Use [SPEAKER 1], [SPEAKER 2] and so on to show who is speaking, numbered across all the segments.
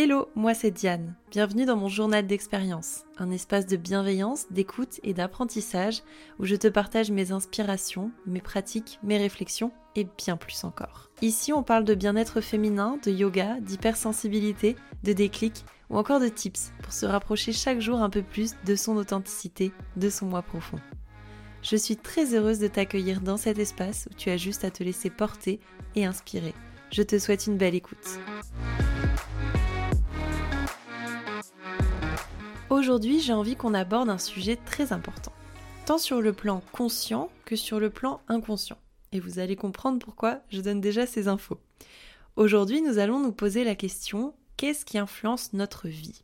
[SPEAKER 1] Hello, moi c'est Diane. Bienvenue dans mon journal d'expérience, un espace de bienveillance, d'écoute et d'apprentissage où je te partage mes inspirations, mes pratiques, mes réflexions et bien plus encore. Ici, on parle de bien-être féminin, de yoga, d'hypersensibilité, de déclic ou encore de tips pour se rapprocher chaque jour un peu plus de son authenticité, de son moi profond. Je suis très heureuse de t'accueillir dans cet espace où tu as juste à te laisser porter et inspirer. Je te souhaite une belle écoute. Aujourd'hui, j'ai envie qu'on aborde un sujet très important, tant sur le plan conscient que sur le plan inconscient. Et vous allez comprendre pourquoi je donne déjà ces infos. Aujourd'hui, nous allons nous poser la question qu'est-ce qui influence notre vie?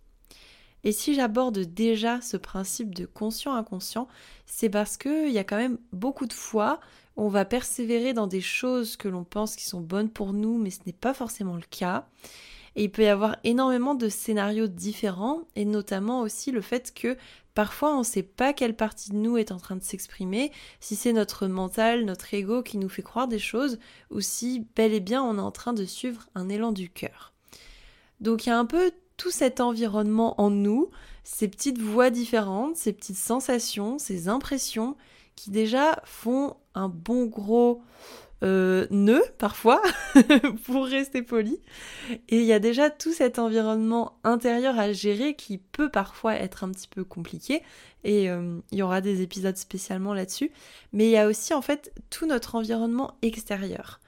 [SPEAKER 1] Et si j'aborde déjà ce principe de conscient-inconscient, c'est parce qu'il y a quand même beaucoup de fois où on va persévérer dans des choses que l'on pense qui sont bonnes pour nous, mais ce n'est pas forcément le cas. Et il peut y avoir énormément de scénarios différents, et notamment aussi le fait que parfois on ne sait pas quelle partie de nous est en train de s'exprimer, si c'est notre mental, notre ego qui nous fait croire des choses, ou si bel et bien on est en train de suivre un élan du cœur. Donc il y a un peu tout cet environnement en nous, ces petites voix différentes, ces petites sensations, ces impressions qui déjà font un bon gros euh, parfois, pour rester poli. Et il y a déjà tout cet environnement intérieur à gérer qui peut parfois être un petit peu compliqué. Et euh, il y aura des épisodes spécialement là-dessus. Mais il y a aussi en fait tout notre environnement extérieur.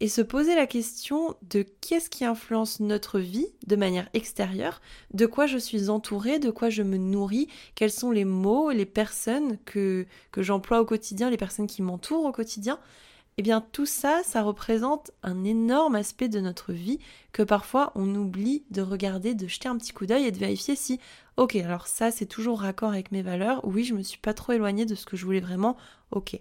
[SPEAKER 1] Et se poser la question de qu'est-ce qui influence notre vie de manière extérieure, de quoi je suis entourée, de quoi je me nourris, quels sont les mots, les personnes que, que j'emploie au quotidien, les personnes qui m'entourent au quotidien eh bien tout ça, ça représente un énorme aspect de notre vie que parfois on oublie de regarder, de jeter un petit coup d'œil et de vérifier si, ok, alors ça c'est toujours raccord avec mes valeurs, oui, je me suis pas trop éloignée de ce que je voulais vraiment, ok.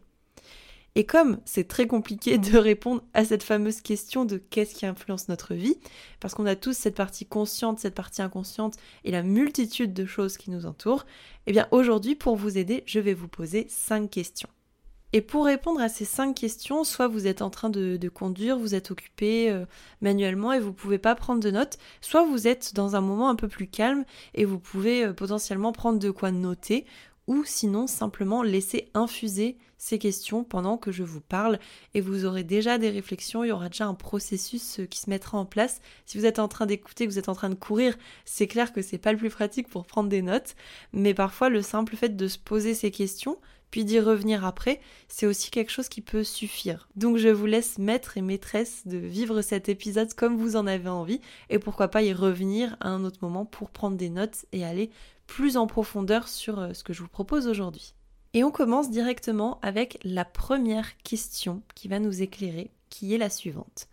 [SPEAKER 1] Et comme c'est très compliqué de répondre à cette fameuse question de qu'est-ce qui influence notre vie, parce qu'on a tous cette partie consciente, cette partie inconsciente et la multitude de choses qui nous entourent, eh bien aujourd'hui, pour vous aider, je vais vous poser cinq questions. Et pour répondre à ces cinq questions, soit vous êtes en train de, conduire, vous êtes occupé euh, manuellement et vous ne pouvez pas prendre de notes, soit vous êtes dans un moment un peu plus calme et vous pouvez euh, potentiellement prendre de quoi noter, ou sinon simplement laisser infuser ces questions pendant que je vous parle et vous aurez déjà des réflexions, il y aura déjà un processus euh, qui se mettra en place. Si vous êtes en train d'écouter, que vous êtes en train de courir, c'est clair que c'est pas le plus pratique pour prendre des notes, mais parfois le simple fait de se poser ces questions, puis d'y revenir après, c'est aussi quelque chose qui peut suffire. Donc je vous laisse maître et maîtresse de vivre cet épisode comme vous en avez envie, et pourquoi pas y revenir à un autre moment pour prendre des notes et aller plus en profondeur sur euh, ce que je vous propose aujourd'hui. Et on commence directement avec la première question qui va nous éclairer, qui est la suivante.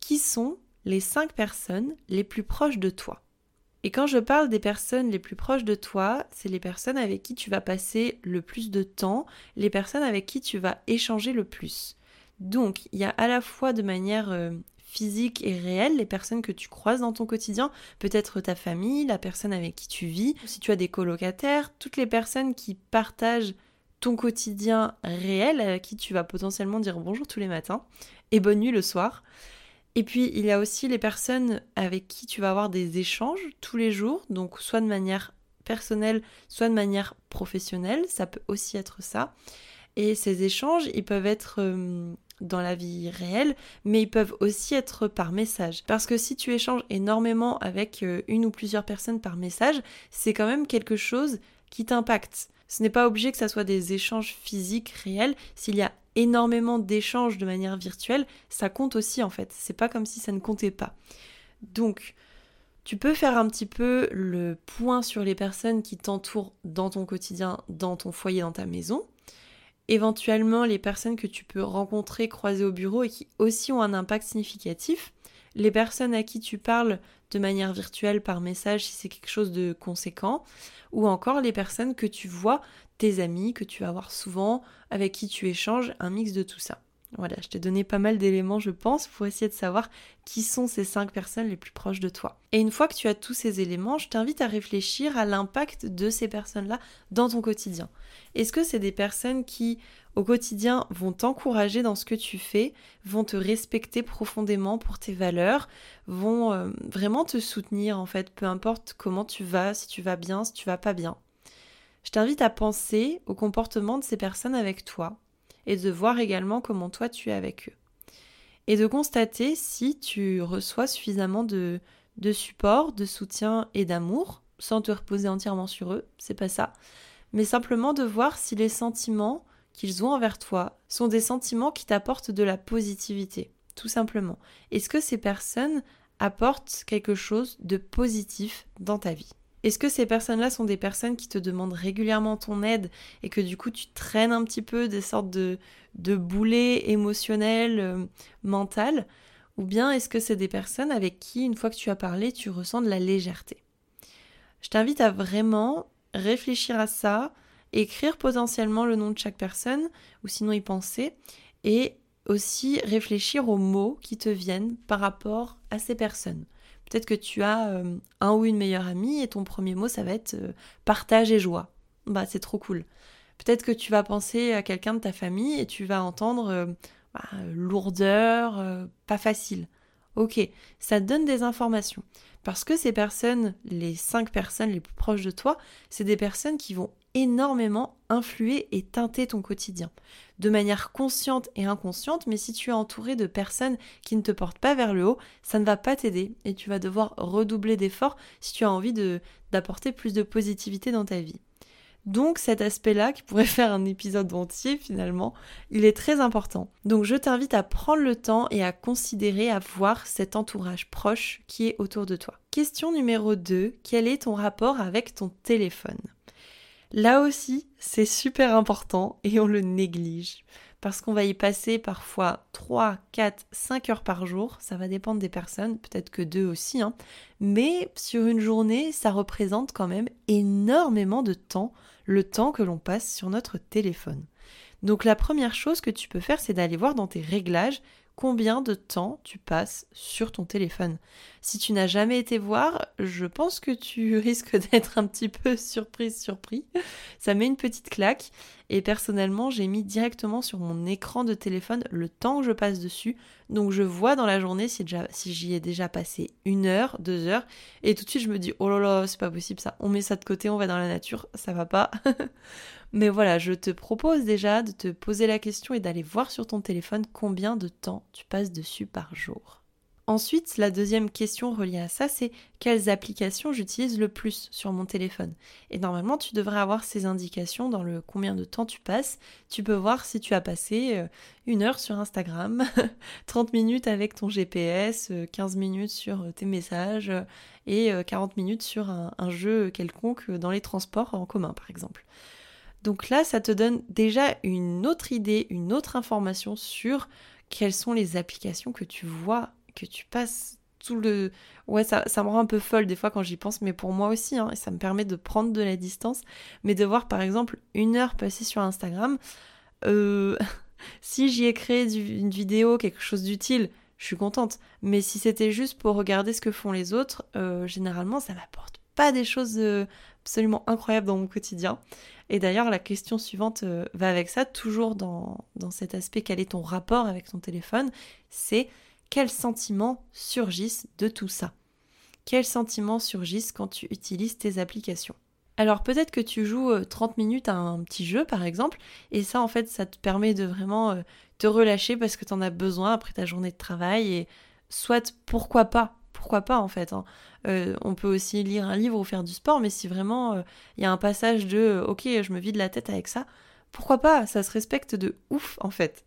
[SPEAKER 1] Qui sont les cinq personnes les plus proches de toi? Et quand je parle des personnes les plus proches de toi, c'est les personnes avec qui tu vas passer le plus de temps, les personnes avec qui tu vas échanger le plus. Donc, il y a à la fois de manière euh, physique et réelle les personnes que tu croises dans ton quotidien, peut-être ta famille, la personne avec qui tu vis, si tu as des colocataires, toutes les personnes qui partagent ton quotidien réel, à qui tu vas potentiellement dire bonjour tous les matins et bonne nuit le soir. Et puis, il y a aussi les personnes avec qui tu vas avoir des échanges tous les jours, donc soit de manière personnelle, soit de manière professionnelle, ça peut aussi être ça. Et ces échanges, ils peuvent être euh, dans la vie réelle, mais ils peuvent aussi être par message. Parce que si tu échanges énormément avec euh, une ou plusieurs personnes par message, c'est quand même quelque chose qui t'impacte. Ce n'est pas obligé que ça soit des échanges physiques réels. S'il y a énormément d'échanges de manière virtuelle, ça compte aussi en fait. C'est pas comme si ça ne comptait pas. Donc, tu peux faire un petit peu le point sur les personnes qui t'entourent dans ton quotidien, dans ton foyer, dans ta maison. Éventuellement, les personnes que tu peux rencontrer, croiser au bureau et qui aussi ont un impact significatif. Les personnes à qui tu parles de manière virtuelle par message si c'est quelque chose de conséquent. Ou encore les personnes que tu vois tes amis que tu vas voir souvent, avec qui tu échanges, un mix de tout ça. Voilà, je t'ai donné pas mal d'éléments, je pense, pour essayer de savoir qui sont ces cinq personnes les plus proches de toi. Et une fois que tu as tous ces éléments, je t'invite à réfléchir à l'impact de ces personnes-là dans ton quotidien. Est-ce que c'est des personnes qui, au quotidien, vont t'encourager dans ce que tu fais, vont te respecter profondément pour tes valeurs, vont euh, vraiment te soutenir, en fait, peu importe comment tu vas, si tu vas bien, si tu vas pas bien? Je t'invite à penser au comportement de ces personnes avec toi et de voir également comment toi tu es avec eux. Et de constater si tu reçois suffisamment de, de support, de soutien et d'amour, sans te reposer entièrement sur eux, c'est pas ça, mais simplement de voir si les sentiments qu'ils ont envers toi sont des sentiments qui t'apportent de la positivité, tout simplement. Est-ce que ces personnes apportent quelque chose de positif dans ta vie? Est-ce que ces personnes-là sont des personnes qui te demandent régulièrement ton aide et que du coup tu traînes un petit peu des sortes de, de boulets émotionnels, euh, Ou bien est-ce que c'est des personnes avec qui, une fois que tu as parlé, tu ressens de la légèreté? Je t'invite à vraiment réfléchir à ça, écrire potentiellement le nom de chaque personne, ou sinon y penser, et aussi réfléchir aux mots qui te viennent par rapport à ces personnes. Peut-être que tu as euh, un ou une meilleure amie et ton premier mot, ça va être euh, partage et joie. Bah, c'est trop cool. Peut-être que tu vas penser à quelqu'un de ta famille et tu vas entendre euh, bah, lourdeur, pas facile. Ok, ça donne des informations. Parce que ces personnes, les cinq personnes les plus proches de toi, c'est des personnes qui vont énormément influer et teinter ton quotidien. De manière consciente et inconsciente, mais si tu es entouré de personnes qui ne te portent pas vers le haut, ça ne va pas t'aider et tu vas devoir redoubler d'efforts si tu as envie d'apporter plus de positivité dans ta vie. Donc cet aspect-là, qui pourrait faire un épisode entier finalement, il est très important. Donc je t'invite à prendre le temps et à considérer, à voir cet entourage proche qui est autour de toi. Question numéro 2, quel est ton rapport avec ton téléphone? Là aussi, c'est super important et on le néglige parce qu'on va y passer parfois 3, 4, 5 heures par jour, ça va dépendre des personnes, peut-être que deux aussi, hein. mais sur une journée, ça représente quand même énormément de temps, le temps que l'on passe sur notre téléphone. Donc la première chose que tu peux faire, c'est d'aller voir dans tes réglages combien de temps tu passes sur ton téléphone. Si tu n'as jamais été voir, je pense que tu risques d'être un petit peu surprise, surpris. Ça met une petite claque. Et personnellement, j'ai mis directement sur mon écran de téléphone le temps que je passe dessus. Donc je vois dans la journée si, j'y ai déjà passé une heure, deux heures. Et tout de suite, je me dis, oh là là, c'est pas possible ça. On met ça de côté, on va dans la nature, ça va pas. Mais voilà, je te propose déjà de te poser la question et d'aller voir sur ton téléphone combien de temps tu passes dessus par jour. Ensuite, la deuxième question reliée à ça, c'est quelles applications j'utilise le plus sur mon téléphone. Et normalement, tu devrais avoir ces indications dans le combien de temps tu passes. Tu peux voir si tu as passé euh, une heure sur Instagram, 30 minutes avec ton GPS, 15 euh, minutes sur euh, tes messages et 40 minutes sur un, un jeu quelconque dans les transports en commun, par exemple. Donc là, ça te donne déjà une autre idée, une autre information sur quelles sont les applications que tu vois que tu passes tout le... Ouais, ça, me rend un peu folle des fois quand j'y pense, mais pour moi aussi, hein, et ça me permet de prendre de la distance, mais de voir par exemple une heure passée sur Instagram, euh, si j'y ai créé une vidéo, quelque chose d'utile, je suis contente, mais si c'était juste pour regarder ce que font les autres, euh, généralement ça m'apporte pas des choses euh, absolument incroyables dans mon quotidien. Et d'ailleurs, la question suivante va avec ça, toujours dans, dans cet aspect, quel est ton rapport avec ton téléphone, c'est quels sentiments surgissent de tout ça? Quels sentiments surgissent quand tu utilises tes applications? Alors peut-être que tu joues 30 euh, minutes à un petit jeu par exemple, et ça en fait ça te permet de vraiment euh, te relâcher parce que tu en as besoin après ta journée de travail, et soit pourquoi pas, pourquoi pas en fait. Hein. Euh, on peut aussi lire un livre ou faire du sport, mais si vraiment il y a un passage de ok je me vide la tête avec ça, pourquoi pas, ça se respecte de ouf en fait.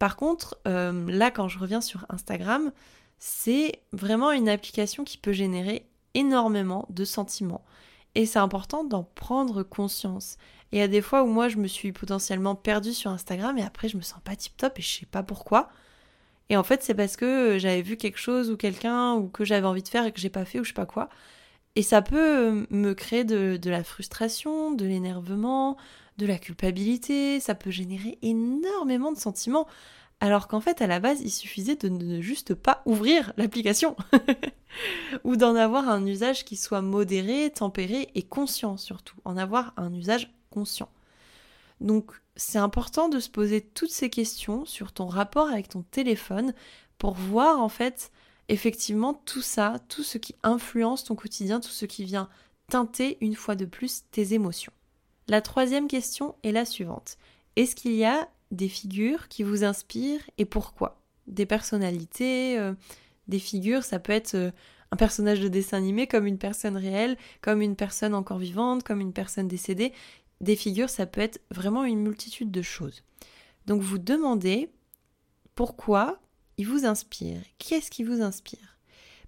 [SPEAKER 1] Par contre, euh, là, quand je reviens sur Instagram, c'est vraiment une application qui peut générer énormément de sentiments. Et c'est important d'en prendre conscience. Et il y a des fois où moi, je me suis potentiellement perdue sur Instagram et après, je me sens pas tip top et je sais pas pourquoi. Et en fait, c'est parce que j'avais vu quelque chose ou quelqu'un ou que j'avais envie de faire et que j'ai pas fait ou je sais pas quoi. Et ça peut me créer de, de la frustration, de l'énervement, de la culpabilité, ça peut générer énormément de sentiments. alors qu'en fait à la base il suffisait de ne juste pas ouvrir l'application ou d'en avoir un usage qui soit modéré, tempéré et conscient surtout, en avoir un usage conscient. Donc c'est important de se poser toutes ces questions sur ton rapport avec ton téléphone pour voir en fait effectivement tout ça, tout ce qui influence ton quotidien, tout ce qui vient teinter une fois de plus tes émotions. La troisième question est la suivante. Est-ce qu'il y a des figures qui vous inspirent et pourquoi? Des personnalités, euh, des figures, ça peut être euh, un personnage de dessin animé comme une personne réelle, comme une personne encore vivante, comme une personne décédée. Des figures, ça peut être vraiment une multitude de choses. Donc vous demandez pourquoi il vous inspire. Qu'est-ce qui vous inspire?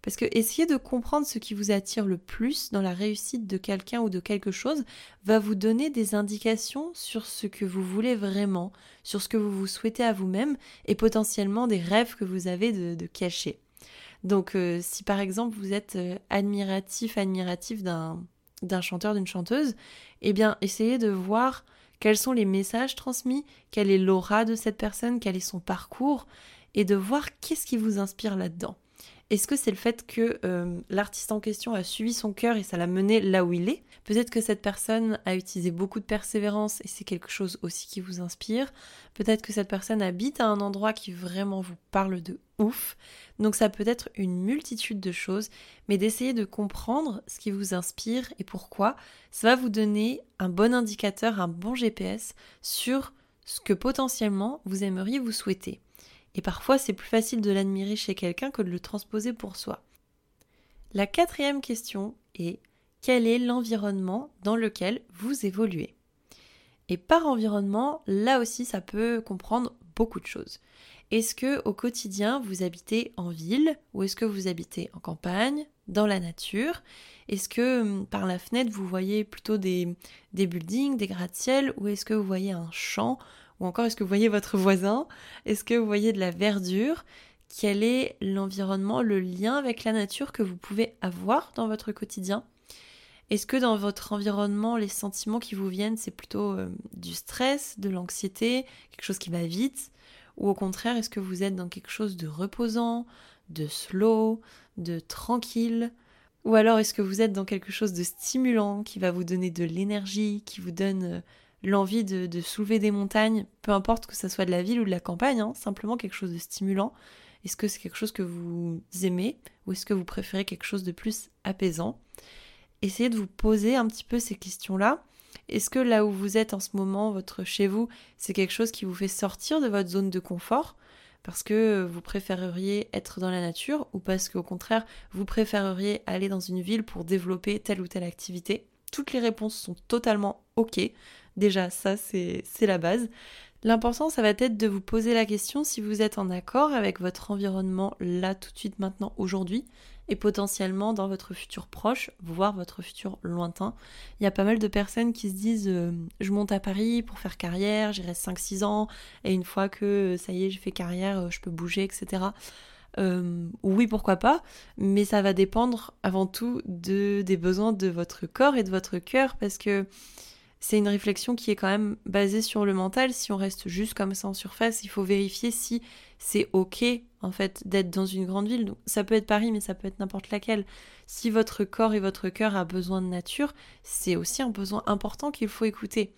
[SPEAKER 1] Parce que essayer de comprendre ce qui vous attire le plus dans la réussite de quelqu'un ou de quelque chose va vous donner des indications sur ce que vous voulez vraiment, sur ce que vous vous souhaitez à vous-même et potentiellement des rêves que vous avez de, cacher. Donc euh, si par exemple vous êtes euh, admiratif, admiratif d'un d'un chanteur, d'une chanteuse, eh bien essayez de voir quels sont les messages transmis, quelle est l'aura de cette personne, quel est son parcours, et de voir qu'est-ce qui vous inspire là-dedans. Est-ce que c'est le fait que euh, l'artiste en question a suivi son cœur et ça l'a mené là où il est? Peut-être que cette personne a utilisé beaucoup de persévérance et c'est quelque chose aussi qui vous inspire. Peut-être que cette personne habite à un endroit qui vraiment vous parle de ouf. Donc ça peut être une multitude de choses, mais d'essayer de comprendre ce qui vous inspire et pourquoi, ça va vous donner un bon indicateur, un bon GPS sur ce que potentiellement vous aimeriez vous souhaiter. Et parfois, c'est plus facile de l'admirer chez quelqu'un que de le transposer pour soi. La quatrième question est quel est l'environnement dans lequel vous évoluez? Et par environnement, là aussi, ça peut comprendre beaucoup de choses. Est-ce que au quotidien vous habitez en ville ou est-ce que vous habitez en campagne, dans la nature? Est-ce que hum, par la fenêtre vous voyez plutôt des, des buildings, des gratte-ciel ou est-ce que vous voyez un champ ou encore, est-ce que vous voyez votre voisin? Est-ce que vous voyez de la verdure? Quel est l'environnement, le lien avec la nature que vous pouvez avoir dans votre quotidien? Est-ce que dans votre environnement, les sentiments qui vous viennent, c'est plutôt euh, du stress, de l'anxiété, quelque chose qui va vite? Ou au contraire, est-ce que vous êtes dans quelque chose de reposant, de slow, de tranquille? Ou alors est-ce que vous êtes dans quelque chose de stimulant qui va vous donner de l'énergie, qui vous donne euh, l'envie de, soulever des montagnes, peu importe que ça soit de la ville ou de la campagne, hein, simplement quelque chose de stimulant. Est-ce que c'est quelque chose que vous aimez ou est-ce que vous préférez quelque chose de plus apaisant? Essayez de vous poser un petit peu ces questions-là. Est-ce que là où vous êtes en ce moment, votre chez vous, c'est quelque chose qui vous fait sortir de votre zone de confort? Parce que vous préféreriez être dans la nature ou parce qu'au contraire, vous préféreriez aller dans une ville pour développer telle ou telle activité? Toutes les réponses sont totalement OK. Déjà, ça, c'est la base. L'important, ça va être de vous poser la question si vous êtes en accord avec votre environnement là, tout de suite, maintenant, aujourd'hui, et potentiellement dans votre futur proche, voire votre futur lointain. Il y a pas mal de personnes qui se disent euh, je monte à Paris pour faire carrière, j'y reste 5-6 ans, et une fois que ça y est, j'ai fait carrière, euh, je peux bouger, etc. Euh, oui, pourquoi pas, mais ça va dépendre avant tout de, des besoins de votre corps et de votre cœur, parce que c'est une réflexion qui est quand même basée sur le mental. Si on reste juste comme ça en surface, il faut vérifier si c'est ok en fait d'être dans une grande ville. Donc, ça peut être Paris, mais ça peut être n'importe laquelle. Si votre corps et votre cœur a besoin de nature, c'est aussi un besoin important qu'il faut écouter.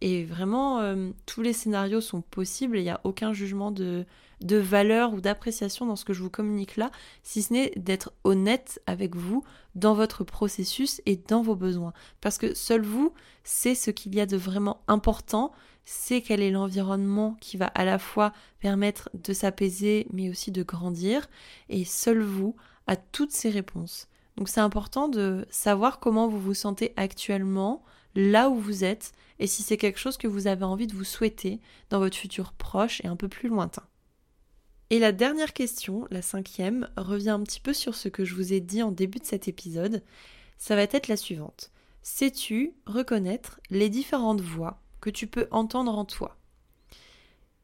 [SPEAKER 1] Et vraiment, euh, tous les scénarios sont possibles il n'y a aucun jugement de, de valeur ou d'appréciation dans ce que je vous communique là, si ce n'est d'être honnête avec vous dans votre processus et dans vos besoins. Parce que seul vous, c'est ce qu'il y a de vraiment important, c'est quel est l'environnement qui va à la fois permettre de s'apaiser mais aussi de grandir, et seul vous a toutes ces réponses. Donc c'est important de savoir comment vous vous sentez actuellement, là où vous êtes, et si c'est quelque chose que vous avez envie de vous souhaiter dans votre futur proche et un peu plus lointain. Et la dernière question, la cinquième, revient un petit peu sur ce que je vous ai dit en début de cet épisode. Ça va être la suivante. Sais-tu reconnaître les différentes voix que tu peux entendre en toi?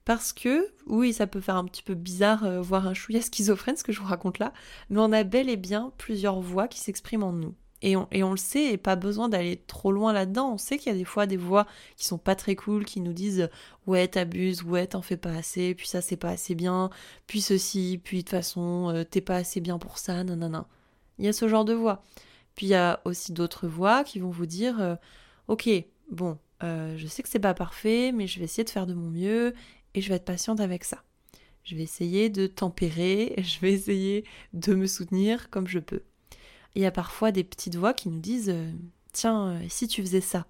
[SPEAKER 1] Parce que, oui, ça peut faire un petit peu bizarre, euh, voir un chouïa schizophrène, ce que je vous raconte là, mais on a bel et bien plusieurs voix qui s'expriment en nous. Et on, le sait, et pas besoin d'aller trop loin là-dedans. On sait qu'il y a des fois des voix qui sont pas très cool, qui nous disent ouais t'abuses, ouais t'en fais pas assez, puis ça c'est pas assez bien, puis ceci, puis de toute façon euh, t'es pas assez bien pour ça, nanana. Il y a ce genre de voix. Puis il y a aussi d'autres voix qui vont vous dire euh, ok bon euh, je sais que c'est pas parfait, mais je vais essayer de faire de mon mieux et je vais être patiente avec ça. Je vais essayer de tempérer, je vais essayer de me soutenir comme je peux. Il y a parfois des petites voix qui nous disent euh, Tiens, euh, si tu faisais ça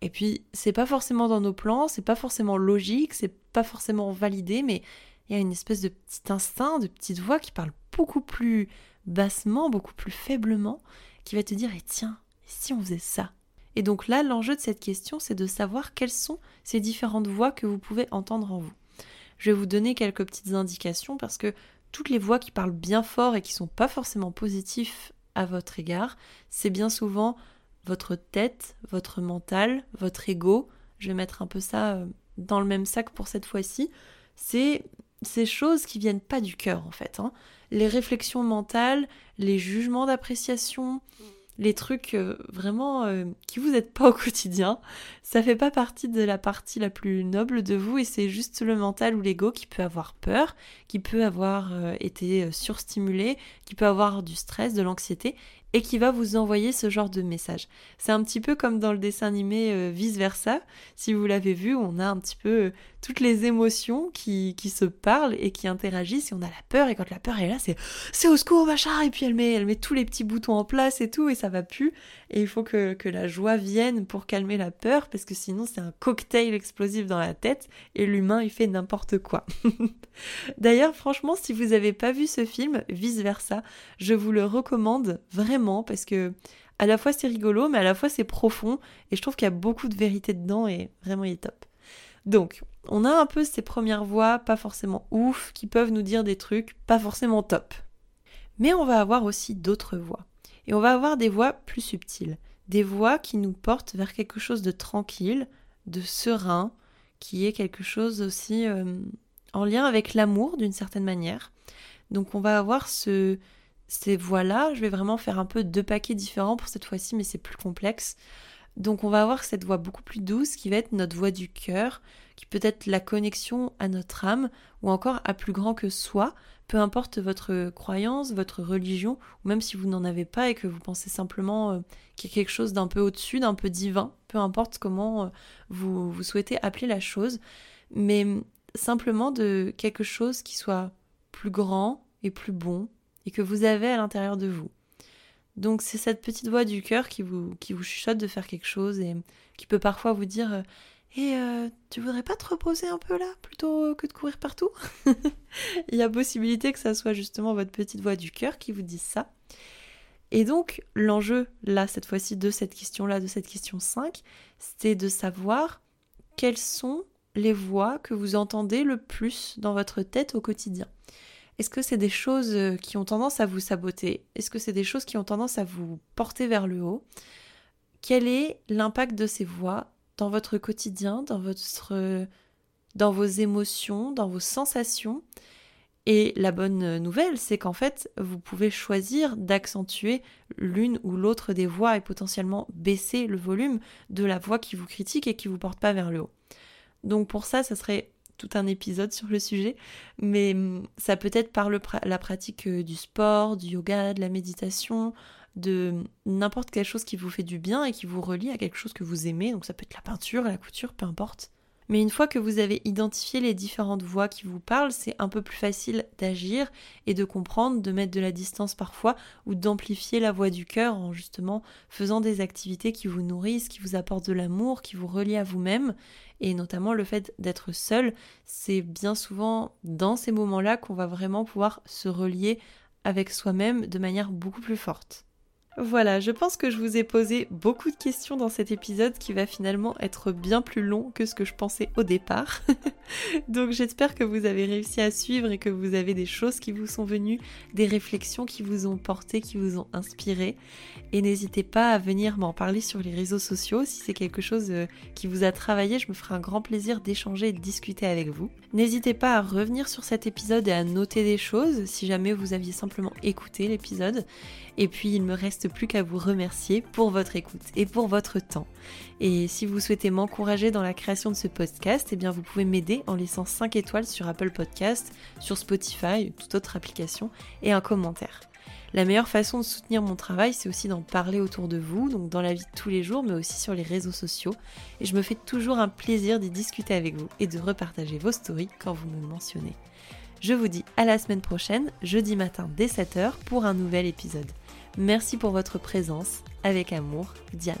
[SPEAKER 1] Et puis, c'est pas forcément dans nos plans, c'est pas forcément logique, c'est pas forcément validé, mais il y a une espèce de petit instinct, de petite voix qui parle beaucoup plus bassement, beaucoup plus faiblement, qui va te dire Et tiens, si on faisait ça? Et donc là, l'enjeu de cette question, c'est de savoir quelles sont ces différentes voix que vous pouvez entendre en vous. Je vais vous donner quelques petites indications parce que toutes les voix qui parlent bien fort et qui sont pas forcément positives à votre égard, c'est bien souvent votre tête, votre mental, votre ego. Je vais mettre un peu ça euh, dans le même sac pour cette fois-ci. C'est ces choses qui viennent pas du cœur en fait. Hein. Les réflexions mentales, les jugements d'appréciation, les trucs euh, vraiment euh, qui vous aident pas au quotidien, ça fait pas partie de la partie la plus noble de vous et c'est juste le mental ou l'ego qui peut avoir peur, qui peut avoir été surstimulé, qui peut avoir du stress, de l'anxiété et qui va vous envoyer ce genre de message. C'est un petit peu comme dans le dessin animé euh, Vice Versa, si vous l'avez vu, on a un petit peu euh, toutes les émotions qui, qui, se parlent et qui interagissent, et on a la peur, et quand la peur est là, c'est c'est au secours, machin, et puis elle met, elle met tous les petits boutons en place et tout, et ça va plus, et il faut que, la joie vienne pour calmer la peur, parce que sinon c'est un cocktail explosif dans la tête, et l'humain il fait n'importe quoi. D'ailleurs, franchement, si vous n'avez pas vu ce film, Vice Versa, je vous le recommande vraiment parce que à la fois c'est rigolo, mais à la fois c'est profond et je trouve qu'il y a beaucoup de vérité dedans et vraiment il est top. Donc, on a un peu ces premières voix pas forcément ouf qui peuvent nous dire des trucs pas forcément top. Mais on va avoir aussi d'autres voix. Et on va avoir des voix plus subtiles, des voix qui nous portent vers quelque chose de tranquille, de serein, qui est quelque chose aussi euh, en lien avec l'amour d'une certaine manière. Donc on va avoir ce, ces voix-là, je vais vraiment faire un peu deux paquets différents pour cette fois-ci, mais c'est plus complexe. Donc on va avoir cette voix beaucoup plus douce qui va être notre voix du cœur, qui peut être la connexion à notre âme, ou encore à plus grand que soi, peu importe votre croyance, votre religion, ou même si vous n'en avez pas et que vous pensez simplement euh, qu'il y a quelque chose d'un peu au-dessus, d'un peu divin, peu importe comment euh, vous, souhaitez appeler la chose, mais simplement de quelque chose qui soit plus grand et plus bon, et que vous avez à l'intérieur de vous. Donc c'est cette petite voix du cœur qui vous, qui vous chuchote de faire quelque chose et qui peut parfois vous dire Et euh, tu voudrais pas te reposer un peu là plutôt que de courir partout? Il y a possibilité que ça soit justement votre petite voix du cœur qui vous dise ça. Et donc l'enjeu là cette fois-ci de cette question-là, de cette question 5, c'est de savoir quelles sont les voix que vous entendez le plus dans votre tête au quotidien. Est-ce que c'est des choses euh, qui ont tendance à vous saboter? Est-ce que c'est des choses qui ont tendance à vous porter vers le haut? Quel est l'impact de ces voix dans votre quotidien, dans, votre, dans vos émotions, dans vos sensations Et la bonne nouvelle, c'est qu'en fait, vous pouvez choisir d'accentuer l'une ou l'autre des voix et potentiellement baisser le volume de la voix qui vous critique et qui vous porte pas vers le haut. Donc pour ça, ça serait tout un épisode sur le sujet, mais hum, ça peut être par la pratique euh, du sport, du yoga, de la méditation, de n'importe quelle chose qui vous fait du bien et qui vous relie à quelque chose que vous aimez. Donc ça peut être la peinture, la couture, peu importe. Mais une fois que vous avez identifié les différentes voix qui vous parlent, c'est un peu plus facile d'agir et de comprendre, de mettre de la distance parfois ou d'amplifier la voix du cœur en justement faisant des activités qui vous nourrissent, qui vous apportent de l'amour, qui vous relient à vous-même. Et notamment le fait d'être seul, c'est bien souvent dans ces moments-là qu'on va vraiment pouvoir se relier avec soi-même de manière beaucoup plus forte. Voilà, je pense que je vous ai posé beaucoup de questions dans cet épisode qui va finalement être bien plus long que ce que je pensais au départ. Donc j'espère que vous avez réussi à suivre et que vous avez des choses qui vous sont venues, des réflexions qui vous ont porté, qui vous ont inspiré. Et n'hésitez pas à venir m'en parler sur les réseaux sociaux si c'est quelque chose euh, qui vous a travaillé. Je me ferai un grand plaisir d'échanger et de discuter avec vous. N'hésitez pas à revenir sur cet épisode et à noter des choses si jamais vous aviez simplement écouté l'épisode. Et puis il me reste plus qu'à vous remercier pour votre écoute et pour votre temps. Et si vous souhaitez m'encourager dans la création de ce podcast, eh bien vous pouvez m'aider en laissant 5 étoiles sur Apple Podcast, sur Spotify, toute autre application et un commentaire. La meilleure façon de soutenir mon travail, c'est aussi d'en parler autour de vous, donc dans la vie de tous les jours, mais aussi sur les réseaux sociaux. Et je me fais toujours un plaisir d'y discuter avec vous et de repartager vos stories quand vous me mentionnez. Je vous dis à la semaine prochaine, jeudi matin dès 7h, pour un nouvel épisode. Merci pour votre présence. Avec amour, Diane.